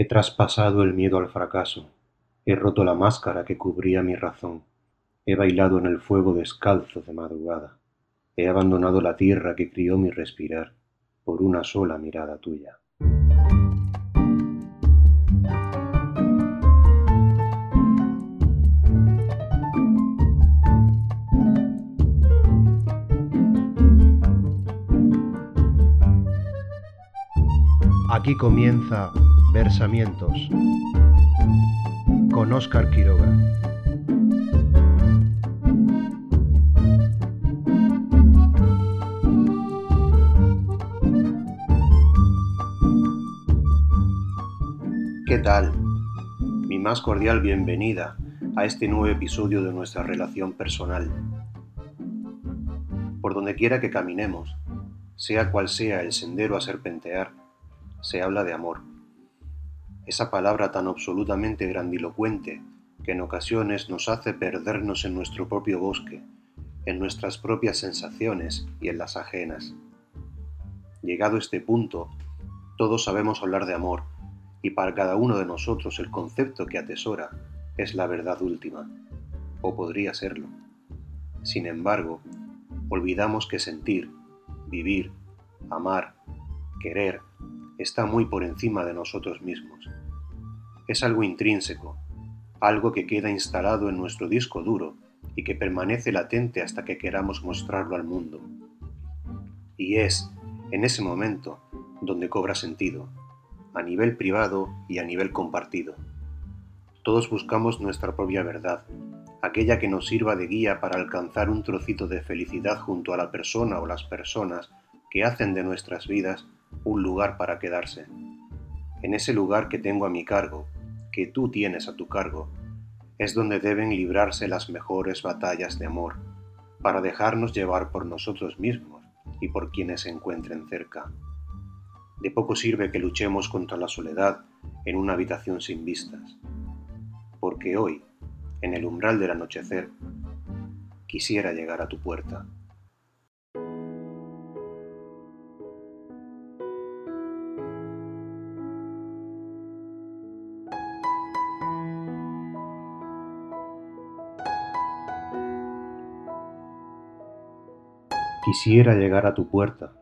He traspasado el miedo al fracaso, he roto la máscara que cubría mi razón, he bailado en el fuego descalzo de madrugada, he abandonado la tierra que crió mi respirar por una sola mirada tuya. Aquí comienza Versamientos con Óscar Quiroga. ¿Qué tal? Mi más cordial bienvenida a este nuevo episodio de nuestra relación personal. Por donde quiera que caminemos, sea cual sea el sendero a serpentear, se habla de amor. Esa palabra tan absolutamente grandilocuente que en ocasiones nos hace perdernos en nuestro propio bosque, en nuestras propias sensaciones y en las ajenas. Llegado este punto, todos sabemos hablar de amor, y para cada uno de nosotros el concepto que atesora es la verdad última, o podría serlo. Sin embargo, olvidamos que sentir, vivir, amar, querer, está muy por encima de nosotros mismos. Es algo intrínseco, algo que queda instalado en nuestro disco duro y que permanece latente hasta que queramos mostrarlo al mundo. Y es, en ese momento, donde cobra sentido, a nivel privado y a nivel compartido. Todos buscamos nuestra propia verdad, aquella que nos sirva de guía para alcanzar un trocito de felicidad junto a la persona o las personas que hacen de nuestras vidas un lugar para quedarse. En ese lugar que tengo a mi cargo, que tú tienes a tu cargo, es donde deben librarse las mejores batallas de amor, para dejarnos llevar por nosotros mismos y por quienes se encuentren cerca. De poco sirve que luchemos contra la soledad en una habitación sin vistas, porque hoy, en el umbral del anochecer, quisiera llegar a tu puerta. Quisiera llegar a tu puerta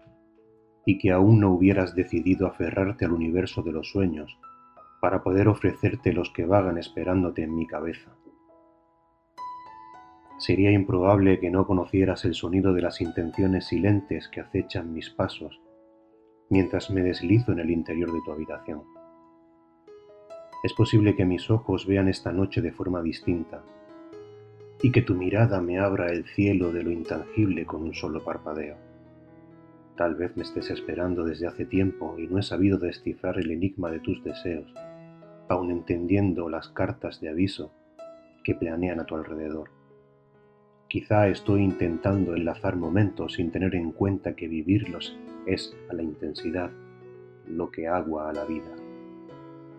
y que aún no hubieras decidido aferrarte al universo de los sueños para poder ofrecerte los que vagan esperándote en mi cabeza. Sería improbable que no conocieras el sonido de las intenciones silentes que acechan mis pasos mientras me deslizo en el interior de tu habitación. Es posible que mis ojos vean esta noche de forma distinta y que tu mirada me abra el cielo de lo intangible con un solo parpadeo. Tal vez me estés esperando desde hace tiempo y no he sabido descifrar el enigma de tus deseos, aun entendiendo las cartas de aviso que planean a tu alrededor. Quizá estoy intentando enlazar momentos sin tener en cuenta que vivirlos es a la intensidad lo que agua a la vida.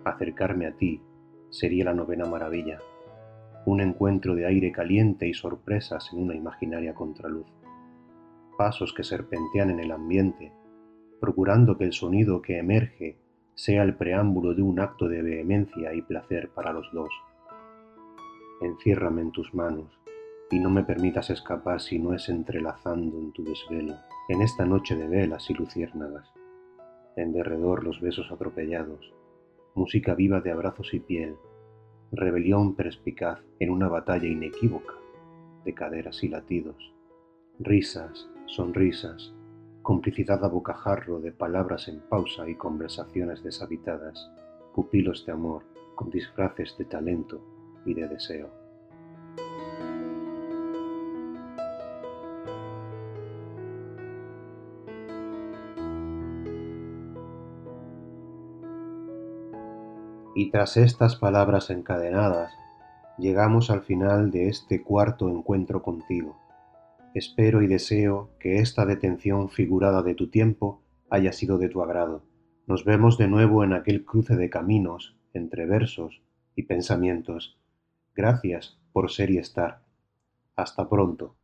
Acercarme a ti sería la novena maravilla un encuentro de aire caliente y sorpresas en una imaginaria contraluz. Pasos que serpentean en el ambiente, procurando que el sonido que emerge sea el preámbulo de un acto de vehemencia y placer para los dos. Enciérrame en tus manos y no me permitas escapar si no es entrelazando en tu desvelo, en esta noche de velas y luciérnagas. En derredor los besos atropellados, música viva de abrazos y piel, rebelión perspicaz en una batalla inequívoca de caderas y latidos, risas, sonrisas, complicidad a bocajarro de palabras en pausa y conversaciones deshabitadas, pupilos de amor con disfraces de talento y de deseo. Y tras estas palabras encadenadas, llegamos al final de este cuarto encuentro contigo. Espero y deseo que esta detención figurada de tu tiempo haya sido de tu agrado. Nos vemos de nuevo en aquel cruce de caminos entre versos y pensamientos. Gracias por ser y estar. Hasta pronto.